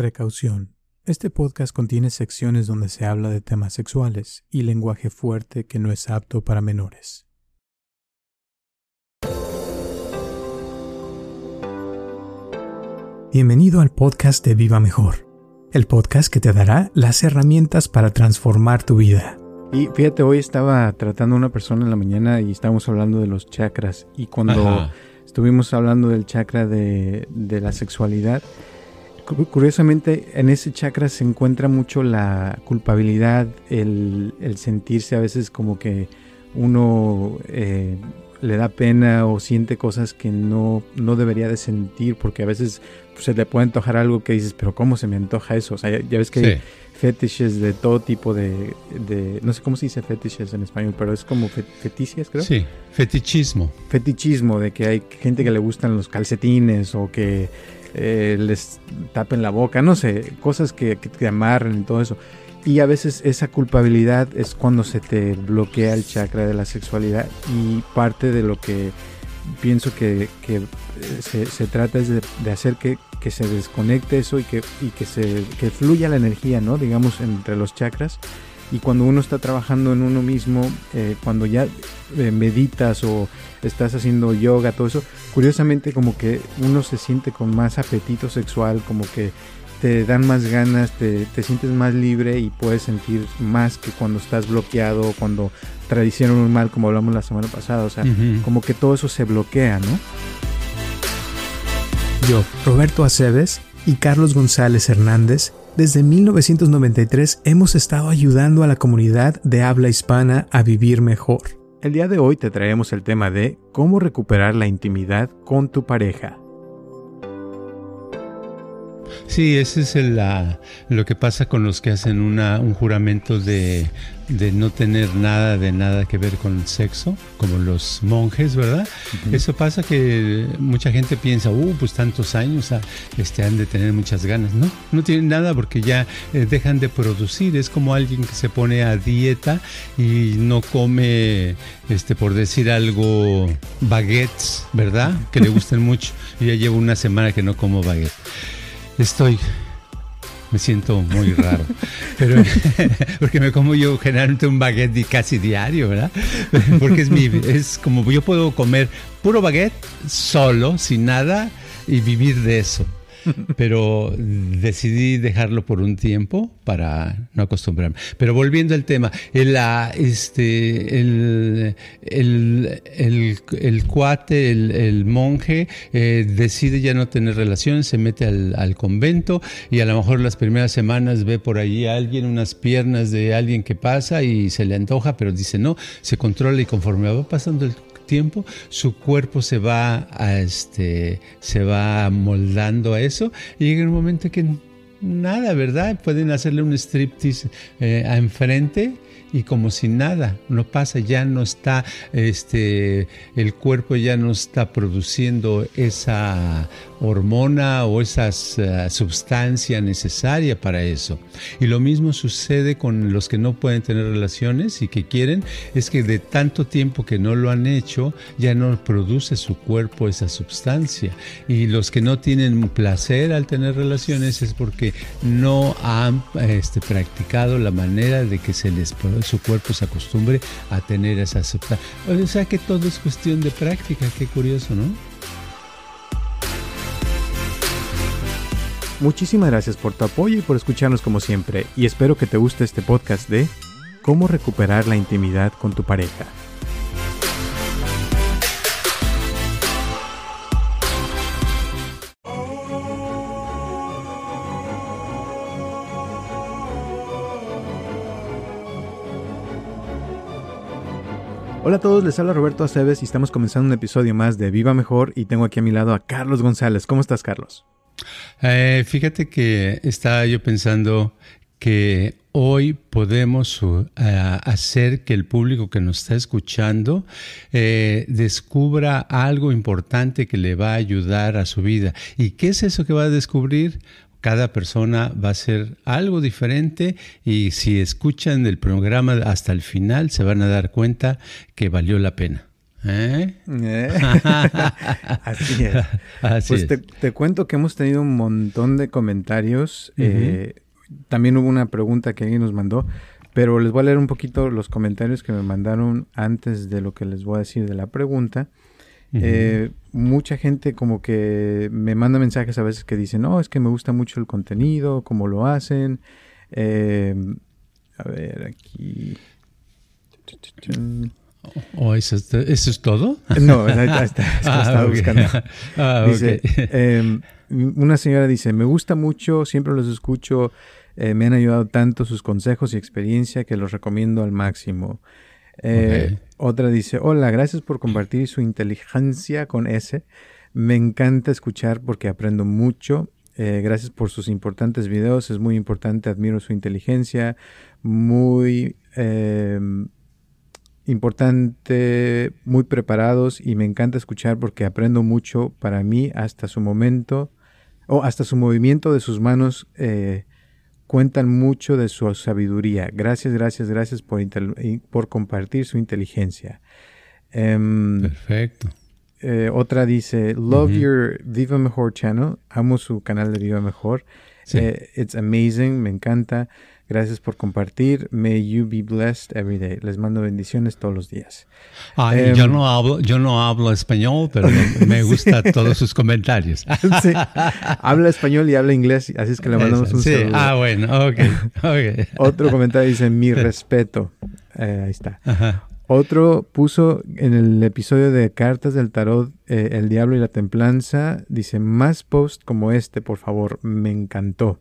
Precaución. Este podcast contiene secciones donde se habla de temas sexuales y lenguaje fuerte que no es apto para menores. Bienvenido al podcast de Viva Mejor, el podcast que te dará las herramientas para transformar tu vida. Y fíjate, hoy estaba tratando a una persona en la mañana y estábamos hablando de los chakras. Y cuando Ajá. estuvimos hablando del chakra de, de la sexualidad, curiosamente en ese chakra se encuentra mucho la culpabilidad, el, el sentirse a veces como que uno eh, le da pena o siente cosas que no, no debería de sentir porque a veces pues, se le puede antojar algo que dices, pero ¿cómo se me antoja eso? O sea, ya, ya ves que hay Sí. fetishes de todo tipo de, de- no sé cómo se dice fetishes en español, pero es como fe- feticias, creo. Sí, fetichismo. Fetichismo, de que hay gente que le gustan los calcetines o que eh, les tapen la boca, no sé, cosas que, que te amarren y todo eso. Y a veces esa culpabilidad es cuando se te bloquea el chakra de la sexualidad y parte de lo que pienso que, que, eh, se, trata es de, de hacer que, que se desconecte eso y que, y que, se, que fluya la energía, ¿no? Digamos, entre los chakras. Y cuando uno está trabajando en uno mismo, eh, cuando ya eh, meditas o estás haciendo yoga, todo eso, curiosamente como que uno se siente con más apetito sexual, como que te dan más ganas, te, te sientes más libre y puedes sentir más que cuando estás bloqueado, cuando te hicieron un mal, como hablamos la semana pasada. O sea, como que todo eso se bloquea, ¿no? Yo, Roberto Aceves y Carlos González Hernández, desde 1993 hemos estado ayudando a la comunidad de habla hispana a vivir mejor. El día de hoy te traemos el tema de cómo recuperar la intimidad con tu pareja. Sí, ese es el, la- lo que pasa con los que hacen una, un juramento de, de no tener nada de nada que ver con el sexo, como los monjes, ¿verdad? Eso pasa que mucha gente piensa, uh, pues tantos años ah, este, han de tener muchas ganas. No, no tienen nada porque ya eh, dejan de producir. Es como alguien que se pone a dieta y no come, este, por decir algo, baguettes, ¿verdad? Que le gusten mucho. Y ya llevo una semana que no como baguette. Estoy. Me siento muy raro. Pero porque me como yo generalmente un baguette casi diario, ¿verdad? Porque es mi es como yo puedo comer puro baguette solo, sin nada y vivir de eso. Pero decidí dejarlo por un tiempo para no acostumbrarme. Pero volviendo al tema, el, ah, este, el, el, el- el cuate, el, monje, eh, decide ya no tener relaciones, se mete al, al convento y a lo mejor las primeras semanas ve por allí a alguien, unas piernas de alguien que pasa y se le antoja, pero dice no, se controla y conforme va pasando el tiempo, su cuerpo se va a este, se va moldando a eso y llega un momento que nada, ¿verdad? Pueden hacerle un striptease eh, a enfrente y como si nada, no pasa, ya no está, este, el cuerpo ya no está produciendo esa hormona o esa eh, sustancia necesaria para eso. Y lo mismo sucede con los que no pueden tener relaciones y que quieren, es que de tanto tiempo que no lo han hecho, ya no produce su cuerpo esa sustancia. Y los que no tienen placer al tener relaciones es porque no han este, practicado la manera de que se les su cuerpo se acostumbre a tener esa sustancia. O sea que todo es cuestión de práctica, qué curioso, ¿no? Muchísimas gracias por tu apoyo y por escucharnos como siempre. Y espero que te guste este podcast de cómo recuperar la intimidad con tu pareja. Hola a todos, les habla Roberto Aceves y estamos comenzando un episodio más de Viva Mejor y tengo aquí a mi lado a Carlos González. ¿Cómo estás, Carlos? Eh, fíjate que estaba yo pensando que hoy podemos uh, hacer que el público que nos está escuchando eh, descubra algo importante que le va a ayudar a su vida. ¿Y qué es eso que va a descubrir? Cada persona va a ser algo diferente y si escuchan el programa hasta el final se van a dar cuenta que valió la pena. ¿Eh? Así es. pues Te, cuento que hemos tenido un montón de comentarios. Eh, también hubo una pregunta que alguien nos mandó, pero les voy a leer un poquito los comentarios que me mandaron antes de lo que les voy a decir de la pregunta. Eh, mucha gente como que me manda mensajes a veces que dicen, no, es que me gusta mucho el contenido, cómo lo hacen. a ver, aquí. ¿O eso, es todo? No, está, está, ah, buscando. Ah, dice, em, una señora dice, me gusta mucho, siempre los escucho, eh, me han ayudado tanto sus consejos y experiencia que los recomiendo al máximo. Eh, otra dice, hola, gracias por compartir su inteligencia con S. Me encanta escuchar porque aprendo mucho. Eh, gracias por sus importantes videos, es muy importante, admiro su inteligencia, muy em, importante, muy preparados y me encanta escuchar porque aprendo mucho para mí hasta su momento o hasta su movimiento de sus manos eh, cuentan mucho de su sabiduría. Gracias, gracias, gracias por, por compartir su inteligencia. Em, Perfecto. Eh, otra dice, love your Viva Mejor channel. Amo su canal de Viva Mejor. Eh, it's amazing, me encanta. Gracias por compartir. May you be blessed every day. Les mando bendiciones todos los días. yo em, no hablo, yo no hablo español, pero me gustan todos sus comentarios. sí. Habla español y habla inglés, así es que le mandamos un sí. Ah, bueno, ok. okay. Otro comentario dice mi respeto. Eh, ahí está. Otro puso en el episodio de Cartas del Tarot, eh, El Diablo y la Templanza, dice, más post como este, por favor, me encantó.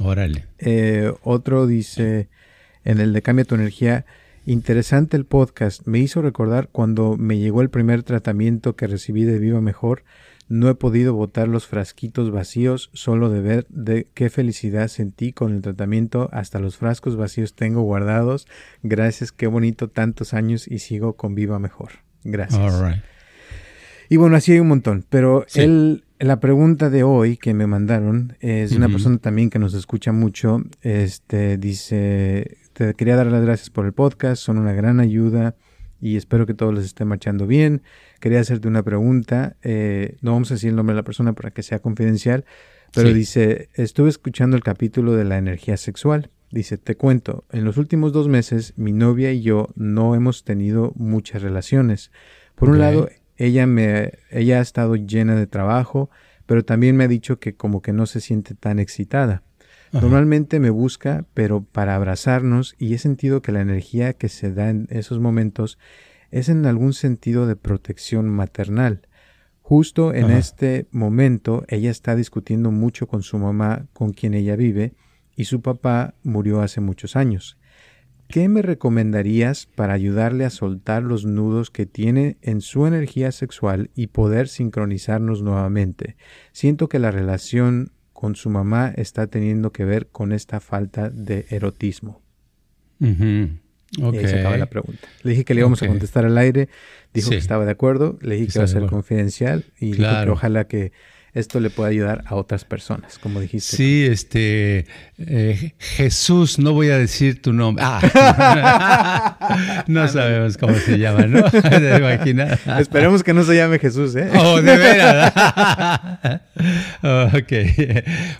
Órale. Eh, otro dice, en el de Cambia tu energía, interesante el podcast. Me hizo recordar cuando me llegó el primer tratamiento que recibí de Viva Mejor. No he podido botar los frasquitos vacíos, solo de ver de qué felicidad sentí con el tratamiento. Hasta los frascos vacíos tengo guardados. Gracias, qué bonito tantos años y sigo con Viva Mejor. Gracias. Y bueno, así hay un montón, pero él la pregunta de hoy que me mandaron es de una persona también que nos escucha mucho. Este dice: Te quería dar las gracias por el podcast, son una gran ayuda y espero que todo les esté marchando bien. Quería hacerte una pregunta. Eh, no vamos a decir el nombre de la persona para que sea confidencial, pero dice: Estuve escuchando el capítulo de la energía sexual. Dice: Te cuento, en los últimos dos meses mi novia y yo no hemos tenido muchas relaciones. Por un lado, ella, me, ella ha estado llena de trabajo, pero también me ha dicho que como que no se siente tan excitada. Normalmente me busca, pero para abrazarnos y he sentido que la energía que se da en esos momentos es en algún sentido de protección maternal. Justo en este momento ella está discutiendo mucho con su mamá con quien ella vive y su papá murió hace muchos años. ¿Qué me recomendarías para ayudarle a soltar los nudos que tiene en su energía sexual y poder sincronizarnos nuevamente? Siento que la relación con su mamá está teniendo que ver con esta falta de erotismo. Okay. Y ahí se acaba la pregunta. Le dije que le íbamos a contestar al aire, dijo que estaba de acuerdo, le dije que iba a ser confidencial y que ojalá que esto le puede ayudar a otras personas, como dijiste. Sí, este eh, Jesús, no voy a decir tu nombre. Ah, no sabemos cómo se llama, ¿no? Esperemos que no se llame Jesús, ¿eh? Oh, de veras. ok.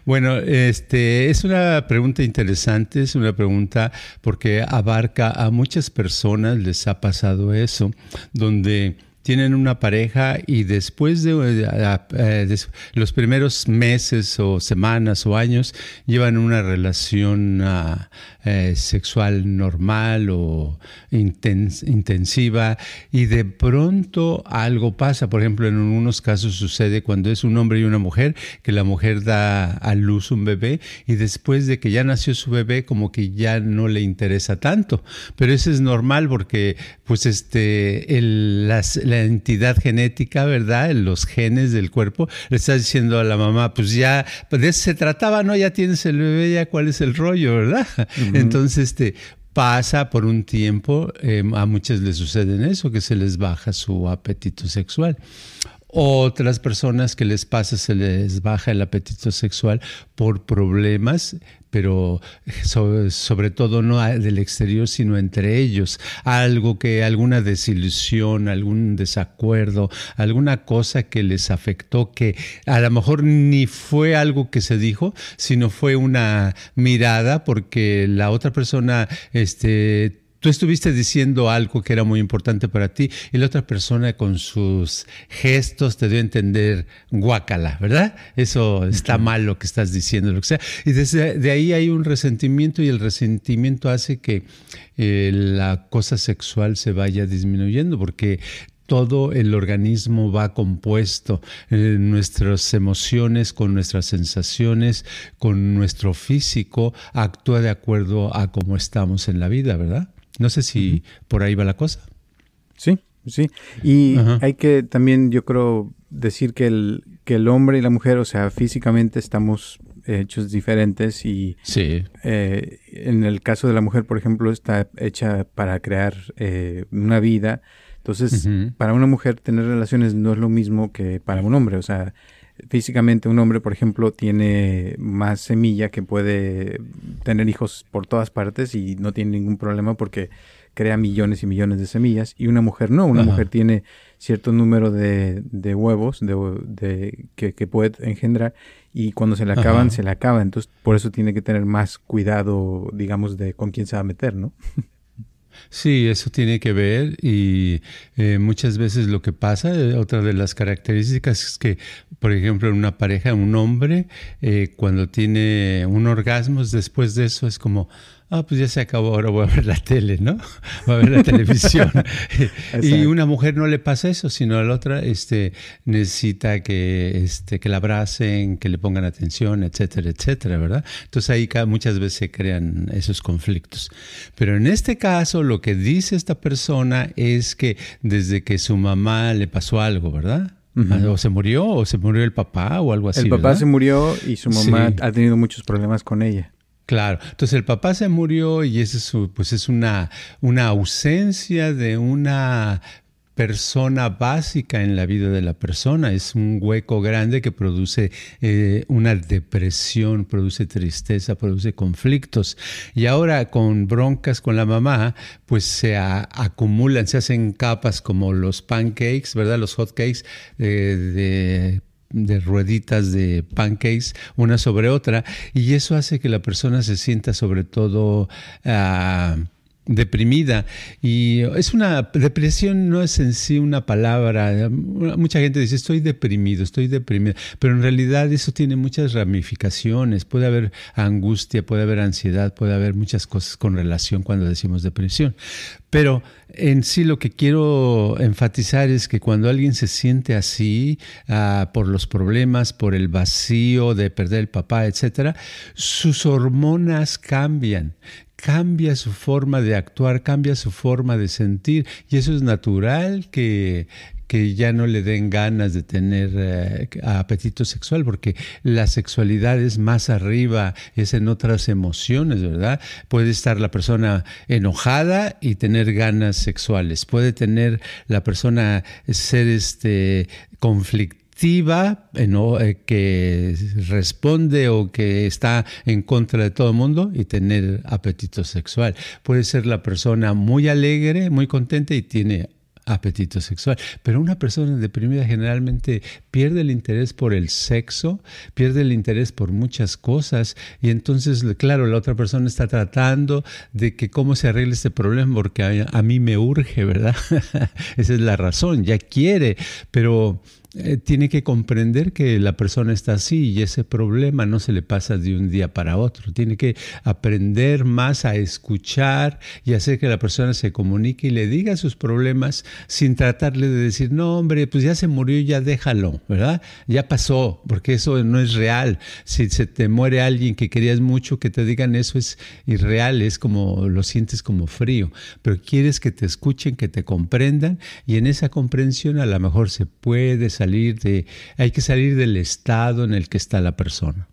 Bueno, este es una pregunta interesante, es una pregunta porque abarca a muchas personas, les ha pasado eso, donde tienen una pareja y después de, eh, eh, los primeros meses o semanas o años llevan una relación ah, eh, sexual normal o intensiva y de pronto algo pasa. Por ejemplo, en unos casos sucede cuando es un hombre y una mujer que la mujer da a luz un bebé y después de que ya nació su bebé como que ya no le interesa tanto. Pero eso es normal porque pues este las, la entidad genética, ¿verdad? Los genes del cuerpo le está diciendo a la mamá, pues ya de eso se trataba, ¿no? Ya tienes el bebé, ya cuál es el rollo, ¿verdad? Entonces, este, pasa por un tiempo, em, a muchas les sucede eso, que se les baja su apetito sexual. Otras personas que les pasa se les baja el apetito sexual por problemas, pero sobre, todo no del exterior, sino entre ellos. Algo que, alguna desilusión, algún desacuerdo, alguna cosa que les afectó, que a lo mejor ni fue algo que se dijo, sino fue una mirada porque la otra persona este, tú estuviste diciendo algo que era muy importante para ti y la otra persona con sus gestos te dio a entender guácala, ¿verdad? Eso está mal lo que estás diciendo, lo que sea. Y desde de ahí hay un resentimiento y el resentimiento hace que eh, la cosa sexual se vaya disminuyendo porque todo el organismo va compuesto, eh, nuestras emociones con nuestras sensaciones, con nuestro físico, actúa de acuerdo a cómo estamos en la vida, ¿verdad? No sé si por ahí va la cosa. Sí, sí. Y hay que también, yo creo, decir que el, que el hombre y la mujer, o sea, físicamente estamos hechos diferentes y sí. Eh, en el caso de la mujer, por ejemplo, está hecha para crear eh, una vida. Entonces, para una mujer tener relaciones no es lo mismo que para un hombre. O sea, físicamente un hombre, por ejemplo, tiene más semilla que puede tener hijos por todas partes y no tiene ningún problema porque crea millones y millones de semillas y una mujer no, una mujer tiene cierto número de, huevos de, que, puede engendrar y cuando se le acaban, se le acaba. Entonces, por eso tiene que tener más cuidado, digamos, de con quién se va a meter, ¿no? Sí, eso tiene que ver y eh, muchas veces lo que pasa, eh, otra de las características es que, por ejemplo, en una pareja, un hombre, eh, cuando tiene un orgasmo, después de eso es como, ah, pues ya se acabó, ahora voy a ver la tele, ¿no? Voy a ver la televisión. y una mujer no le pasa eso, sino a la otra este, necesita que, este, que la abracen, que le pongan atención, etcétera, etcétera, ¿verdad? Entonces ahí muchas veces se crean esos conflictos. Pero en este caso, lo que dice esta persona es que desde que su mamá le pasó algo, ¿verdad? O se murió, o se murió el papá, o algo así. El papá se murió y su mamá ha tenido muchos problemas con ella. Claro, entonces el papá se murió y ese es, pues es una, una ausencia de una persona básica en la vida de la persona. Es un hueco grande que produce eh, una depresión, produce tristeza, produce conflictos. Y ahora con broncas con la mamá, pues se acumulan, se hacen capas como los pancakes, ¿verdad? Los hotcakes eh, de de rueditas de pancakes una sobre otra y eso hace que la persona se sienta sobre todo ah, deprimida. Y es una depresión no es en sí una palabra. Mucha gente dice estoy deprimido estoy deprimido pero en realidad eso tiene muchas ramificaciones. Puede haber angustia puede haber ansiedad puede haber muchas cosas con relación cuando decimos depresión. Pero en sí lo que quiero enfatizar es que cuando alguien se siente así ah, por los problemas, por el vacío de perder el papá, etcétera, sus hormonas cambian cambia su forma de actuar, cambia su forma de sentir y eso es natural que, que ya no le den ganas de tener eh, apetito sexual, porque la sexualidad es más arriba, es en otras emociones, ¿verdad? Puede estar la persona enojada y tener ganas sexuales, puede tener la persona ser este conflictiva, eh, que responde o que está en contra de todo el mundo y tener apetito sexual. Puede ser la persona muy alegre, muy contenta y tiene apetito sexual. Pero una persona deprimida generalmente pierde el interés por el sexo, pierde el interés por muchas cosas y entonces, claro, la otra persona está tratando de que cómo se arregle este problema porque a, a mí me urge, ¿verdad? Esa es la razón, ya quiere, pero eh, tiene que comprender que la persona está así y ese problema no se le pasa de un día para otro. Tiene que aprender más a escuchar y hacer que la persona se comunique y le diga sus problemas sin tratarle de decir, no, hombre, pues ya se murió, ya déjalo, ¿verdad? Ya pasó, porque eso no es real. Si se te muere alguien que querías mucho, que te digan eso es irreal, es como lo sientes como frío, pero quieres que te escuchen, que te comprendan y en esa comprensión a lo mejor se puede de, hay que salir del estado en el que está la persona.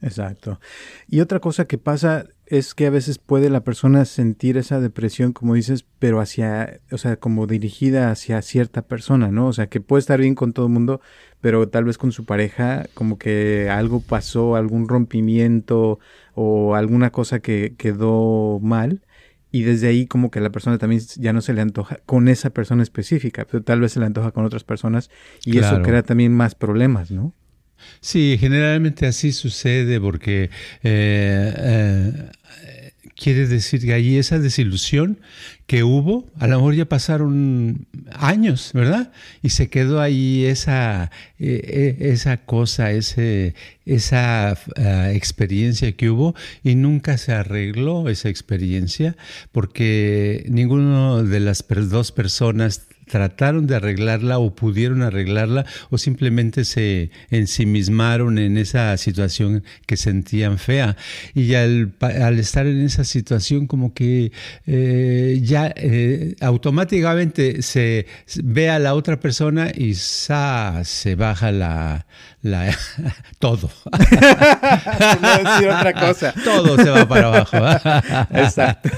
Exacto. Y otra cosa que pasa es que a veces puede la persona sentir esa depresión, como dices, pero hacia, o sea, como dirigida hacia cierta persona, ¿no? O sea, que puede estar bien con todo el mundo, pero tal vez con su pareja, como que algo pasó, algún rompimiento o alguna cosa que quedó mal. Y desde ahí como que la persona también ya no se le antoja con esa persona específica, pero tal vez se le antoja con otras personas y eso crea también más problemas, ¿no? Sí, generalmente así sucede porque eh, eh, quiere decir que ahí esa desilusión que hubo, a lo mejor ya pasaron años, ¿verdad? Y se quedó ahí esa, eh, esa cosa, ese, esa experiencia que hubo y nunca se arregló esa experiencia porque ninguno de las dos personas trataron de arreglarla o pudieron arreglarla o simplemente se ensimismaron en esa situación que sentían fea. Y al, estar en esa situación como que eh, ya eh, automáticamente se ve a la otra persona y se baja la, la todo. no decir otra cosa. Todo se va para abajo. Exacto.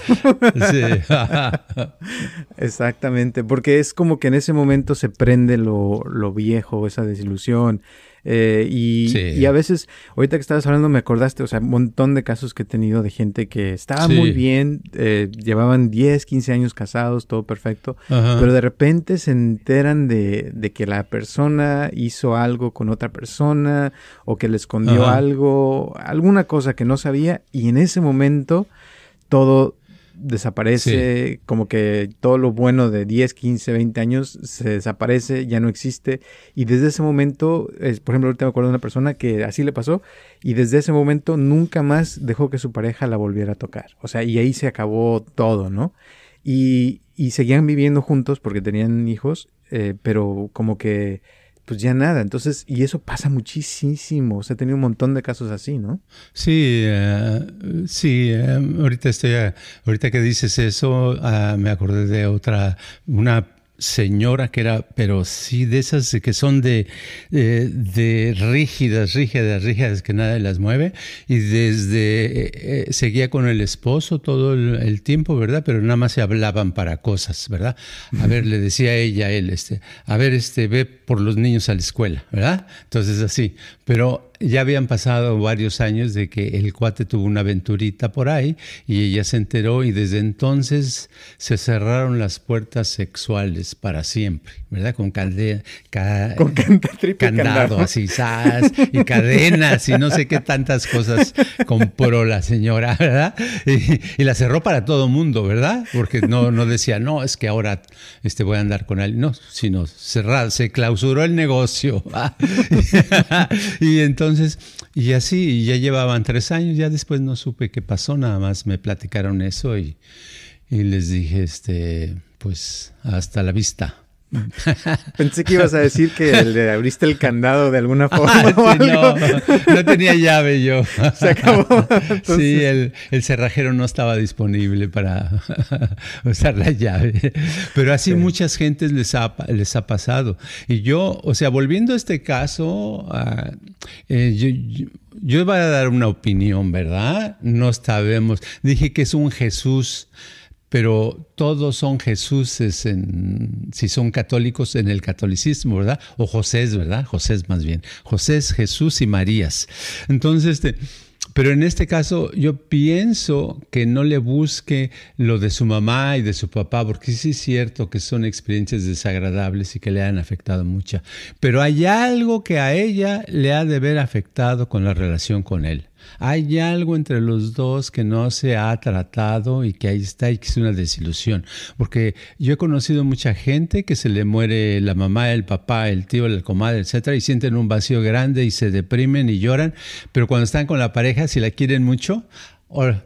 Exactamente, porque es como que en ese momento se prende lo, lo viejo, esa desilusión, eh, y, a veces, ahorita que estabas hablando, me acordaste, o sea, un montón de casos que he tenido de gente que estaba muy bien, eh, llevaban 10, 15 años casados, todo perfecto, pero de repente se enteran de, de, que la persona hizo algo con otra persona o que le escondió algo, alguna cosa que no sabía, y en ese momento todo desaparece, como que todo lo bueno de 10, 15, 20 años se desaparece, ya no existe. Y desde ese momento, es, por ejemplo, ahorita me acuerdo de una persona que así le pasó, y desde ese momento nunca más dejó que su pareja la volviera a tocar. O sea, y ahí se acabó todo, ¿no? Y, y seguían viviendo juntos porque tenían hijos, eh, pero como que pues ya nada. Entonces, y eso pasa muchísimo. O sea, he tenido un montón de casos así, ¿no? Sí, eh, sí. Eh, ahorita estoy, ahorita que dices eso, ah, me acordé de otra, una señora que era, pero sí de esas que son de, de, rígidas, rígidas, rígidas, que nada las mueve, y desde eh, eh, seguía con el esposo todo el, tiempo, ¿verdad? Pero nada más se hablaban para cosas, ¿verdad? A ver, le decía ella a él, este, a ver, este, ve por los niños a la escuela, ¿verdad? Entonces así, pero ya habían pasado varios años de que el cuate tuvo una aventurita por ahí y ella se enteró y desde entonces se cerraron las puertas sexuales para siempre, ¿verdad? Con, calde, Con candado, así, y cadenas y no sé qué tantas cosas compró la señora, ¿verdad? Y, la cerró para todo mundo, ¿verdad? Porque no, no decía, no, es que ahora este, voy a andar con él, no, sino cerrar, se clausuró el negocio. y entonces entonces, y así, ya llevaban tres años, ya después no supe qué pasó, nada más me platicaron eso y, y les dije, este, pues, hasta la vista. Pensé que ibas a decir que le abriste el candado de alguna forma. no, no tenía llave yo. Se acabó. Sí, el, cerrajero no estaba disponible para usar la llave. Pero así muchas gentes les ha, les ha pasado. Y yo, o sea, volviendo a este caso, ah, eh, yo, yo voy a dar una opinión, ¿verdad? No sabemos. Dije que es un Jesús pero todos son Jesuses en, si son católicos en el catolicismo, ¿verdad? O José, ¿verdad? José más bien. José, Jesús y Marías. Entonces, este, pero en este caso yo pienso que no le busque lo de su mamá y de su papá, porque sí es cierto que son experiencias desagradables y que le han afectado mucho. Pero hay algo que a ella le ha de haber afectado con la relación con él. Hay algo entre los dos que no se ha tratado y que ahí está y que es una desilusión. Porque yo he conocido mucha gente que se le muere la mamá, el papá, el tío, el comadre, etcétera, y sienten un vacío grande y se deprimen y lloran. Pero cuando están con la pareja, si la quieren mucho,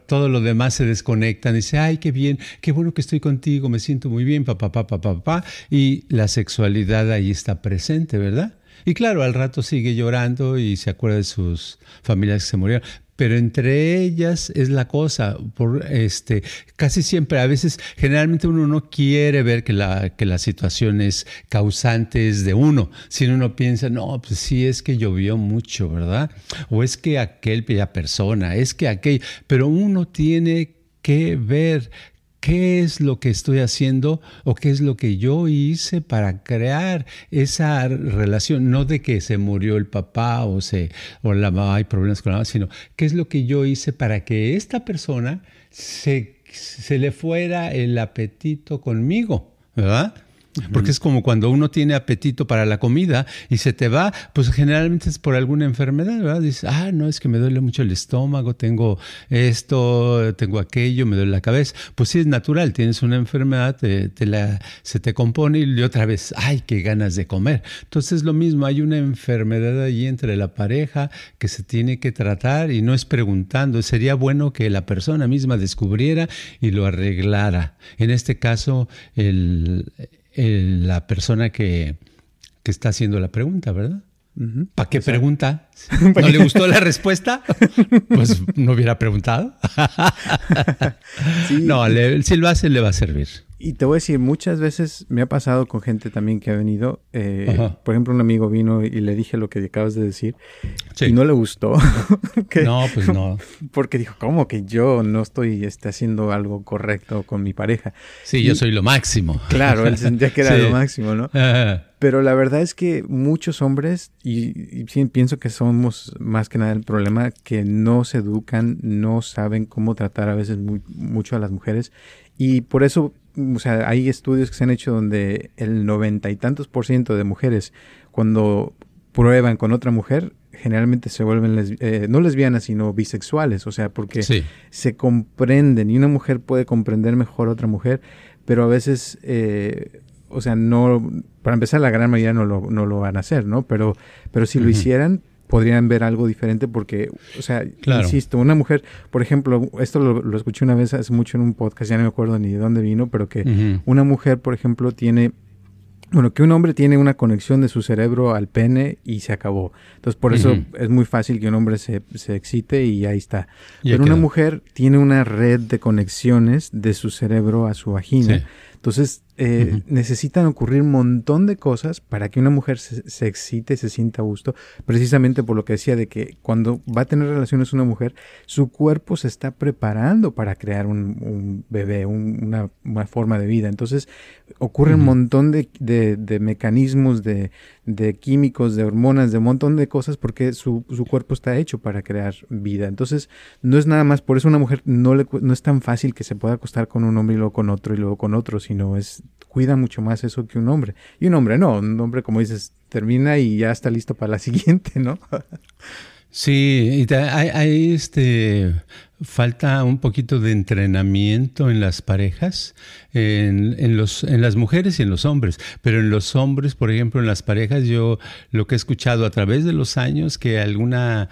todo lo demás se desconectan. Dice, ay, qué bien, qué bueno que estoy contigo, me siento muy bien, papá, papá, papá, papá. Y la sexualidad ahí está presente, ¿verdad? Y claro, al rato sigue llorando y se acuerda de sus familias que se murieron. pero entre ellas es la cosa, por este, casi siempre, a veces, generalmente uno no quiere ver que la, que la situación es causante de uno, sino uno piensa, no, pues sí, es que llovió mucho, ¿verdad? O es que aquella persona, es que aquel, pero uno tiene que ver qué es lo que estoy haciendo o qué es lo que yo hice para crear esa relación, no de que se murió el papá o, se, o la mamá hay problemas con la mamá, sino qué es lo que yo hice para que esta persona se, se le fuera el apetito conmigo, ¿verdad? Porque es como cuando uno tiene apetito para la comida y se te va, pues generalmente es por alguna enfermedad, ¿verdad? Dices, ah, no, es que me duele mucho el estómago, tengo esto, tengo aquello, me duele la cabeza. Pues sí, es natural, tienes una enfermedad, te, la, se te compone y otra vez, ay, qué ganas de comer. Entonces lo mismo, hay una enfermedad allí entre la pareja que se tiene que tratar y no es preguntando. Sería bueno que la persona misma descubriera y lo arreglara. En este caso, el la persona que, que, está haciendo la pregunta, ¿verdad? ¿Para qué pregunta? ¿No le gustó la respuesta? Pues no hubiera preguntado. No, si lo hace, le va a servir. Y te voy a decir, muchas veces me ha pasado con gente también que ha venido. Eh, por ejemplo, un amigo vino y le dije lo que acabas de decir y no le gustó. no, pues no. Porque dijo, ¿cómo que yo no estoy este, haciendo algo correcto con mi pareja? Sí, yo soy lo máximo. Claro, él sentía que era lo máximo, ¿no? Pero la verdad es que muchos hombres, y, y pienso que somos más que nada el problema, que no se educan, no saben cómo tratar a veces mucho a las mujeres. Y por eso o sea, hay estudios que se han hecho donde el noventa y tantos por ciento de mujeres, cuando prueban con otra mujer, generalmente se vuelven eh, no lesbianas, sino bisexuales, o sea, porque se comprenden y una mujer puede comprender mejor a otra mujer, pero a veces, eh, o sea, no, para empezar, la gran mayoría no lo, no lo van a hacer, ¿no? Pero, pero si lo hicieran, podrían ver algo diferente porque, o sea, insisto, una mujer, por ejemplo, esto lo, escuché una vez hace mucho en un podcast, ya no me acuerdo ni de dónde vino, pero que una mujer, por ejemplo, tiene, bueno, que un hombre tiene una conexión de su cerebro al pene y se acabó. Entonces, por eso es muy fácil que un hombre se, se excite y ahí está. pero una mujer tiene una red de conexiones de su cerebro a su vagina. Entonces, eh, necesitan ocurrir un montón de cosas para que una mujer se, se, excite, se sienta a gusto, precisamente por lo que decía de que cuando va a tener relaciones una mujer, su cuerpo se está preparando para crear un, bebé, una, forma de vida. Entonces, ocurre un montón de, de, mecanismos, de, de, químicos, de hormonas, de un montón de cosas porque su, su, cuerpo está hecho para crear vida. Entonces, no es nada más, por eso una mujer no, le, no es tan fácil que se pueda acostar con un hombre y luego con otro y luego con otro, sino es cuida mucho más eso que un hombre. Y un hombre no, un hombre como dices, termina y ya está listo para la siguiente, ¿no? sí, hay, este falta un poquito de entrenamiento en las parejas, en, en, los, en las mujeres y en los hombres, pero en los hombres, por ejemplo, en las parejas, yo lo que he escuchado a través de los años, que alguna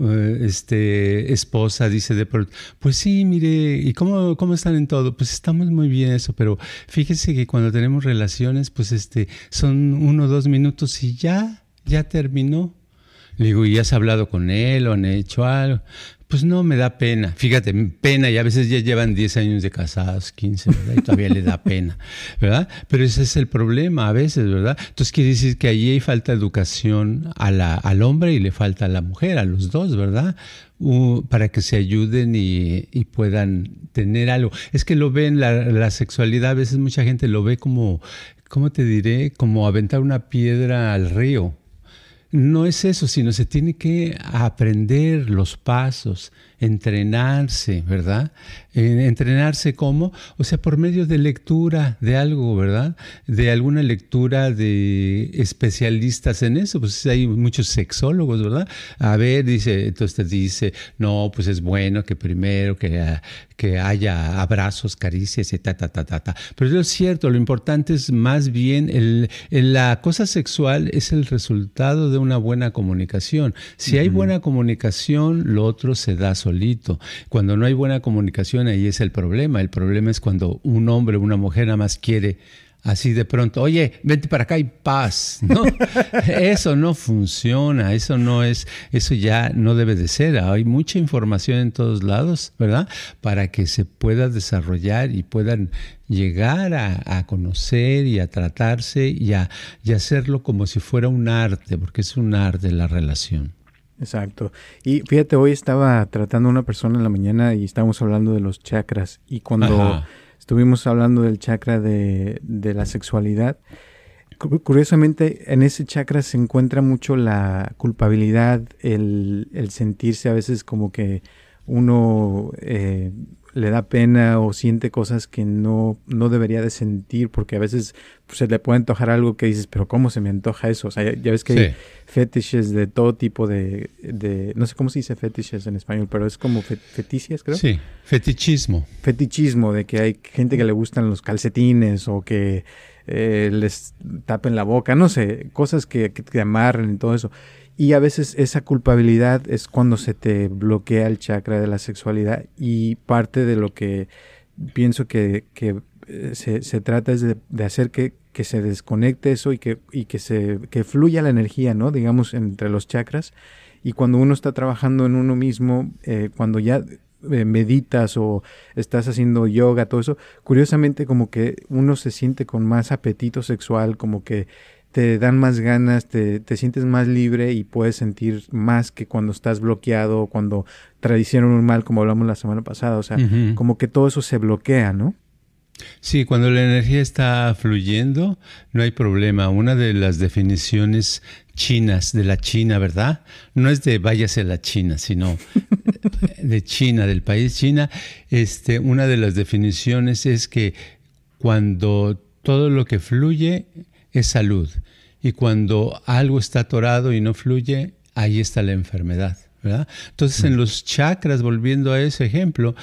eh, este, esposa dice de pues sí, mire, ¿y cómo, cómo están en todo? Pues estamos muy bien eso, pero fíjese que cuando tenemos relaciones, pues este, son uno o dos minutos y ya, ya terminó. Le digo, ¿y has hablado con él o han hecho algo? Pues no, me da pena. Fíjate, pena, y a veces ya llevan 10 años de casados, 15, ¿verdad? Y todavía le da pena, ¿verdad? Pero ese es el problema a veces, ¿verdad? Entonces quiere decir que allí hay falta de educación a la, al hombre y le falta a la mujer, a los dos, ¿verdad? para que se ayuden y, y, puedan tener algo. Es que lo ven, la, la sexualidad, a veces mucha gente lo ve como, ¿cómo te diré? Como aventar una piedra al río no es eso, sino se tiene que aprender los pasos, entrenarse, ¿verdad? entrenarse cómo? O sea, por medio de lectura de algo, ¿verdad? De alguna lectura de especialistas en eso. Pues hay muchos sexólogos, ¿verdad? A ver, dice, entonces te dice, no, pues es bueno que primero que, que haya abrazos, caricias y ta, ta, ta, ta, ta. Pero es cierto, lo importante es más bien el, la cosa sexual es el resultado de una buena comunicación. Si hay buena comunicación, lo otro se da solito. Cuando no hay buena comunicación, ahí es el problema. El problema es cuando un hombre o una mujer nada más quiere así de pronto, oye, vente para acá y paz, ¿no? eso no funciona, eso no es, eso ya no debe de ser. Hay mucha información en todos lados, ¿verdad? Para que se pueda desarrollar y puedan llegar a, conocer y a tratarse y a hacerlo como si fuera un arte, porque es un arte la relación. Exacto. Y fíjate, hoy estaba tratando a una persona en la mañana y estábamos hablando de los chakras. Y cuando estuvimos hablando del chakra de, de la sexualidad, curiosamente en ese chakra se encuentra mucho la culpabilidad, el, el sentirse a veces como que uno eh, le da pena o siente cosas que no, no debería de sentir, porque a veces pues, se le puede antojar algo que dices, pero ¿cómo se me antoja eso? O sea, ya, ves que hay fetiches de todo tipo de, de, no sé cómo se dice fetiches en español, pero es como feticias, creo. Sí, fetichismo. Fetichismo, de que hay gente que le gustan los calcetines o que eh, les tapen la boca, no sé, cosas que, que, que amarren y todo eso. Y a veces esa culpabilidad es cuando se te bloquea el chakra de la sexualidad y parte de lo que pienso que, eh, se, trata es de, hacer que, se desconecte eso y que, y que, se, que fluya la energía, ¿no? Digamos, entre los chakras. Y cuando uno está trabajando en uno mismo, eh, cuando ya eh, meditas o estás haciendo yoga, todo eso, curiosamente como que uno se siente con más apetito sexual, como que te dan más ganas, te, te, sientes más libre y puedes sentir más que cuando estás bloqueado, cuando tradición mal, como hablamos la semana pasada. O sea, como que todo eso se bloquea, ¿no? Sí, cuando la energía está fluyendo, no hay problema. Una de las definiciones chinas de la China, ¿verdad? No es de váyase a la China, sino de China, del país China. Este, una de las definiciones es que cuando todo lo que fluye es salud. Y cuando algo está atorado y no fluye, ahí está la enfermedad. Entonces, en los chakras, volviendo a ese ejemplo,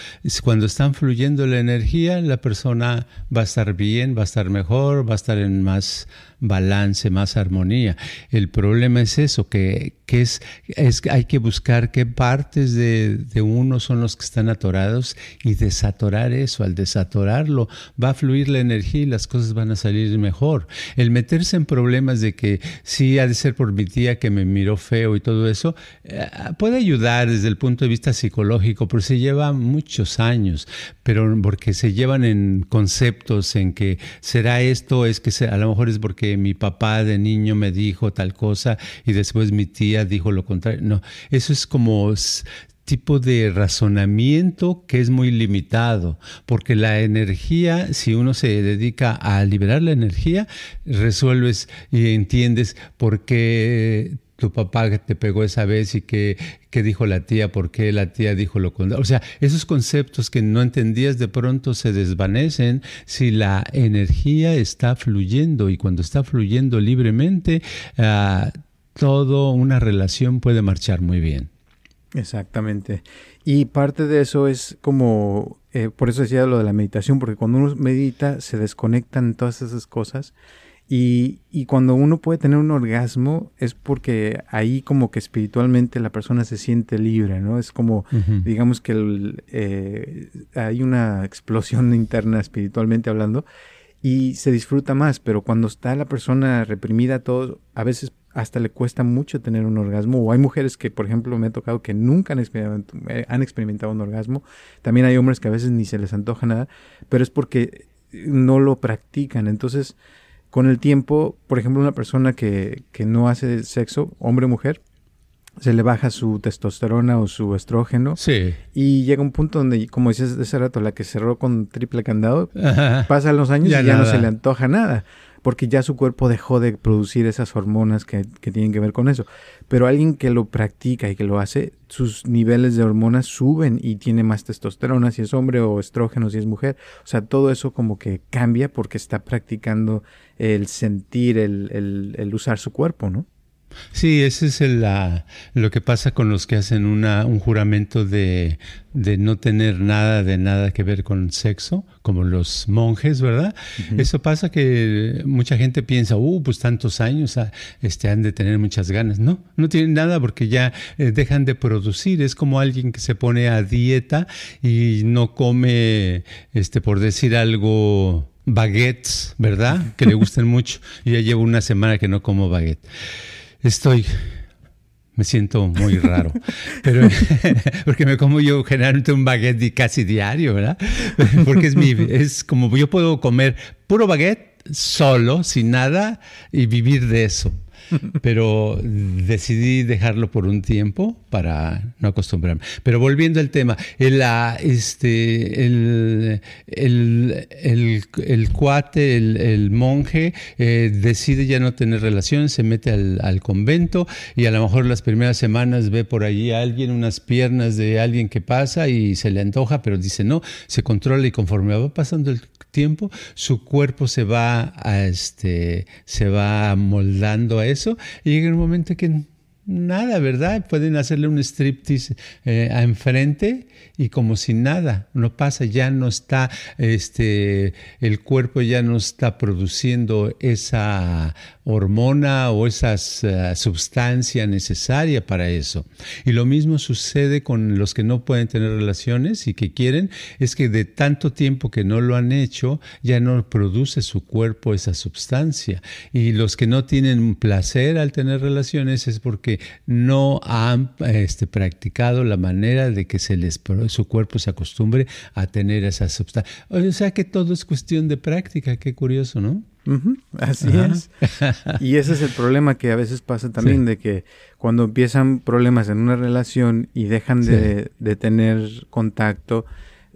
cuando están fluyendo la energía, la persona va a estar bien, va a estar mejor, va a estar en más balance, más armonía. El problema es eso, que, que es, es, hay que buscar qué partes de, de, uno son los que están atorados y desatorar eso. Al desatorarlo va a fluir la energía y las cosas van a salir mejor. El meterse en problemas de que sí ha de ser por mi tía que me miró feo y todo eso, eh, puede ayudar desde el punto de vista psicológico, pero se lleva muchos años, pero porque se llevan en conceptos en que será esto, es que a lo mejor es porque mi papá de niño me dijo tal cosa y después mi tía dijo lo contrario. No, eso es como tipo de razonamiento que es muy limitado, porque la energía, si uno se dedica a liberar la energía, resuelves y entiendes por qué tu papá te pegó esa vez y qué, dijo la tía, por qué la tía dijo lo contrario. O sea, esos conceptos que no entendías de pronto se desvanecen si la energía está fluyendo y cuando está fluyendo libremente, uh, todo una relación puede marchar muy bien. Exactamente. Y parte de eso es como, eh, por eso decía lo de la meditación, porque cuando uno medita se desconectan todas esas cosas y, y, cuando uno puede tener un orgasmo es porque ahí como que espiritualmente la persona se siente libre, ¿no? Es como, digamos que eh, hay una explosión interna espiritualmente hablando y se disfruta más, pero cuando está la persona reprimida, todo, a veces hasta le cuesta mucho tener un orgasmo. O hay mujeres que, por ejemplo, me ha tocado que nunca han experimentado, eh, han experimentado un orgasmo. También hay hombres que a veces ni se les antoja nada, pero es porque no lo practican. Entonces, con el tiempo, por ejemplo, una persona que, que no hace sexo, hombre o mujer, se le baja su testosterona o su estrógeno. Sí. Y llega un punto donde, como dices de ese rato, la que cerró con triple candado, pasan los años y ya no se le antoja nada porque ya su cuerpo dejó de producir esas hormonas que, tienen que ver con eso. Pero alguien que lo practica y que lo hace, sus niveles de hormonas suben y tiene más testosterona si es hombre o estrógeno si es mujer. O sea, todo eso como que cambia porque está practicando el sentir, el, el, el usar su cuerpo, ¿no? Sí, ese es la, lo que pasa con los que hacen una, un juramento de, de, no tener nada de nada que ver con sexo, como los monjes, ¿verdad? Eso pasa que mucha gente piensa, uh, pues tantos años ah, este, han de tener muchas ganas. No, no tienen nada porque ya eh, dejan de producir. Es como alguien que se pone a dieta y no come, este, por decir algo, baguettes, ¿verdad? Que le gusten mucho. Ya llevo una semana que no como baguette. Estoy me siento muy raro. Pero, porque me como yo generalmente un baguette casi diario, ¿verdad? Porque es mi, es como yo puedo comer puro baguette solo, sin nada, y vivir de eso. pero decidí dejarlo por un tiempo para no acostumbrarme. Pero volviendo al tema, el, este, el, el, cuate, el, monje, eh, decide ya no tener relaciones, se mete al, al, convento y a lo mejor las primeras semanas ve por allí a alguien, unas piernas de alguien que pasa y se le antoja, pero dice no, se controla y conforme va pasando el tiempo, su cuerpo se va, a este, se va moldando a eso y llega un momento que nada, ¿verdad? Pueden hacerle un striptease eh, a enfrente y como si nada, no pasa, ya no está, este, el cuerpo ya no está produciendo esa hormona o esa uh, sustancia necesaria para eso. Y lo mismo sucede con los que no pueden tener relaciones y que quieren, es que de tanto tiempo que no lo han hecho, ya no produce su cuerpo esa sustancia. Y los que no tienen placer al tener relaciones es porque no han este, practicado la manera de que se les, su cuerpo se acostumbre a tener esa sustancia. O sea que todo es cuestión de práctica, qué curioso, ¿no? Así es. Y ese es el problema que a veces pasa también, de que cuando empiezan problemas en una relación y dejan de, tener contacto,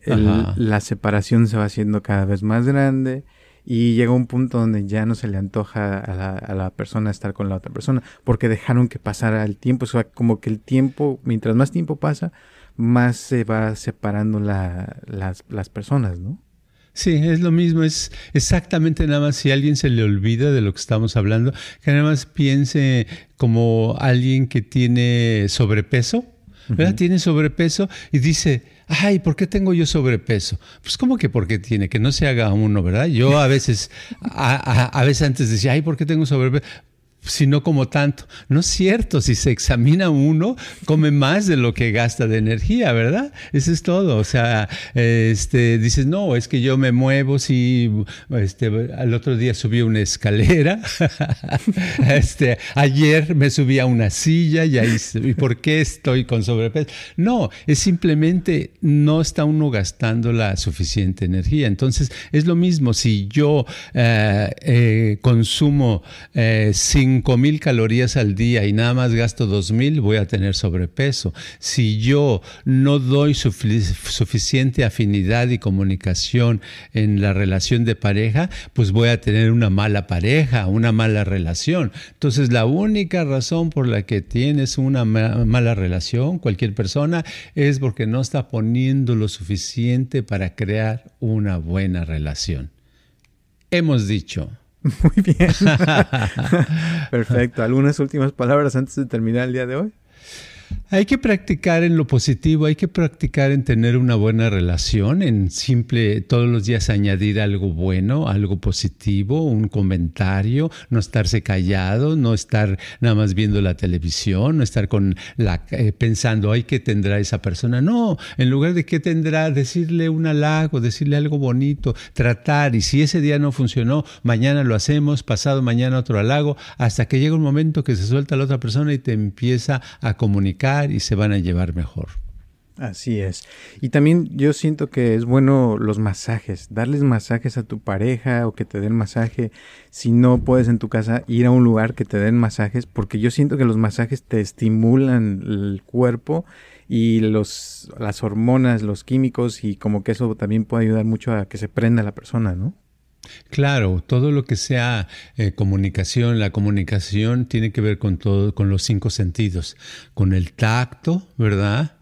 la separación se va haciendo cada vez más grande y llega un punto donde ya no se le antoja a la, a la persona estar con la otra persona porque dejaron que pasara el tiempo. O sea, como que el tiempo, mientras más tiempo pasa, más se va separando la, las, las personas, ¿no? Sí, es lo mismo, es exactamente nada más si alguien se le olvida de lo que estamos hablando, que nada más piense como alguien que tiene sobrepeso, ¿verdad? Tiene sobrepeso y dice, ay, ¿por qué tengo yo sobrepeso? Pues como que porque tiene, que no se haga uno, ¿verdad? Yo a veces, a, a veces antes decía, ay, ¿por qué tengo sobrepeso? Si no como tanto. No es cierto, si se examina uno, come más de lo que gasta de energía, ¿verdad? Eso es todo. O sea, este, dices, no, es que yo me muevo, si este, al otro día subí una escalera, este, ayer me subí a una silla y, ahí, ¿y por qué estoy con sobrepeso? No, es simplemente no está uno gastando la suficiente energía. Entonces, es lo mismo, si yo eh, eh, consumo eh, mil calorías al día y nada más gasto mil, voy a tener sobrepeso. Si yo no doy suficiente afinidad y comunicación en la relación de pareja, pues voy a tener una mala pareja, una mala relación. Entonces, la única razón por la que tienes una mala relación, cualquier persona, es porque no está poniendo lo suficiente para crear una buena relación. Hemos dicho, Muy bien. Perfecto. ¿Algunas últimas palabras antes de terminar el día de hoy? Hay que practicar en lo positivo, hay que practicar en tener una buena relación, en simple todos los días añadir algo bueno, algo positivo, un comentario, no estarse callado, no estar nada más viendo la televisión, no estar con la eh, pensando, ay, ¿qué tendrá esa persona? No, en lugar de qué tendrá, decirle un halago, decirle algo bonito, tratar, y si ese día no funcionó, mañana lo hacemos, pasado mañana otro halago, hasta que llega un momento que se suelta la otra persona y te empieza a comunicar y se van a llevar mejor. Así es. Y también yo siento que es bueno los masajes, darles masajes a tu pareja o que te den masaje. Si no puedes en tu casa ir a un lugar que te den masajes, porque yo siento que los masajes te estimulan el cuerpo y los, las hormonas, los químicos y como que eso también puede ayudar mucho a que se prenda la persona, ¿no? Claro, todo lo que sea eh, comunicación, la comunicación tiene que ver con todo, con los cinco sentidos, con el tacto, ¿verdad?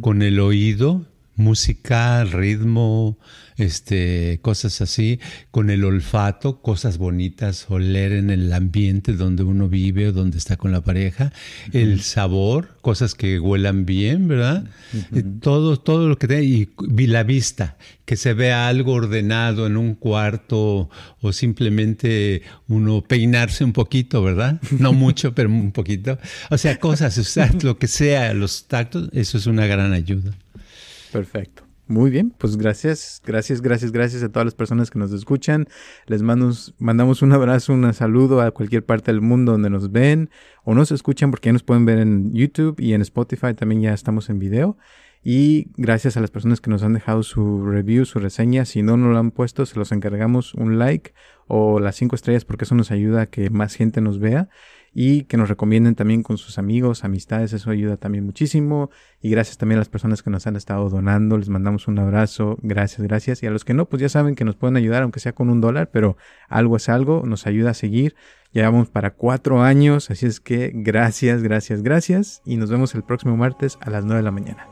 Con el oído, música, ritmo, este, cosas así, con el olfato, cosas bonitas, oler en el ambiente donde uno vive o donde está con la pareja, el sabor, cosas que huelan bien, ¿verdad? Eh, todo, todo lo que te, y, la vista, que se vea algo ordenado en un cuarto o simplemente uno peinarse un poquito, ¿verdad? No mucho, pero un poquito. O sea, cosas, usar lo que sea, los tactos, eso es una gran ayuda. Perfecto. Muy bien, pues gracias, gracias, gracias, gracias a todas las personas que nos escuchan. Les mando mandamos un abrazo, un saludo a cualquier parte del mundo donde nos ven o nos escuchan porque ya nos pueden ver en YouTube y en Spotify también ya estamos en video. Y gracias a las personas que nos han dejado su review, su reseña. Si no nos lo han puesto, se los encargamos un like o las cinco estrellas porque eso nos ayuda a que más gente nos vea y que nos recomienden también con sus amigos, amistades, eso ayuda también muchísimo. Y gracias también a las personas que nos han estado donando, les mandamos un abrazo, gracias, gracias. Y a los que no, pues ya saben que nos pueden ayudar, aunque sea con un dólar, pero algo es algo, nos ayuda a seguir. Llevamos para cuatro años, así es que gracias, gracias, gracias. Y nos vemos el próximo martes a las nueve de la mañana.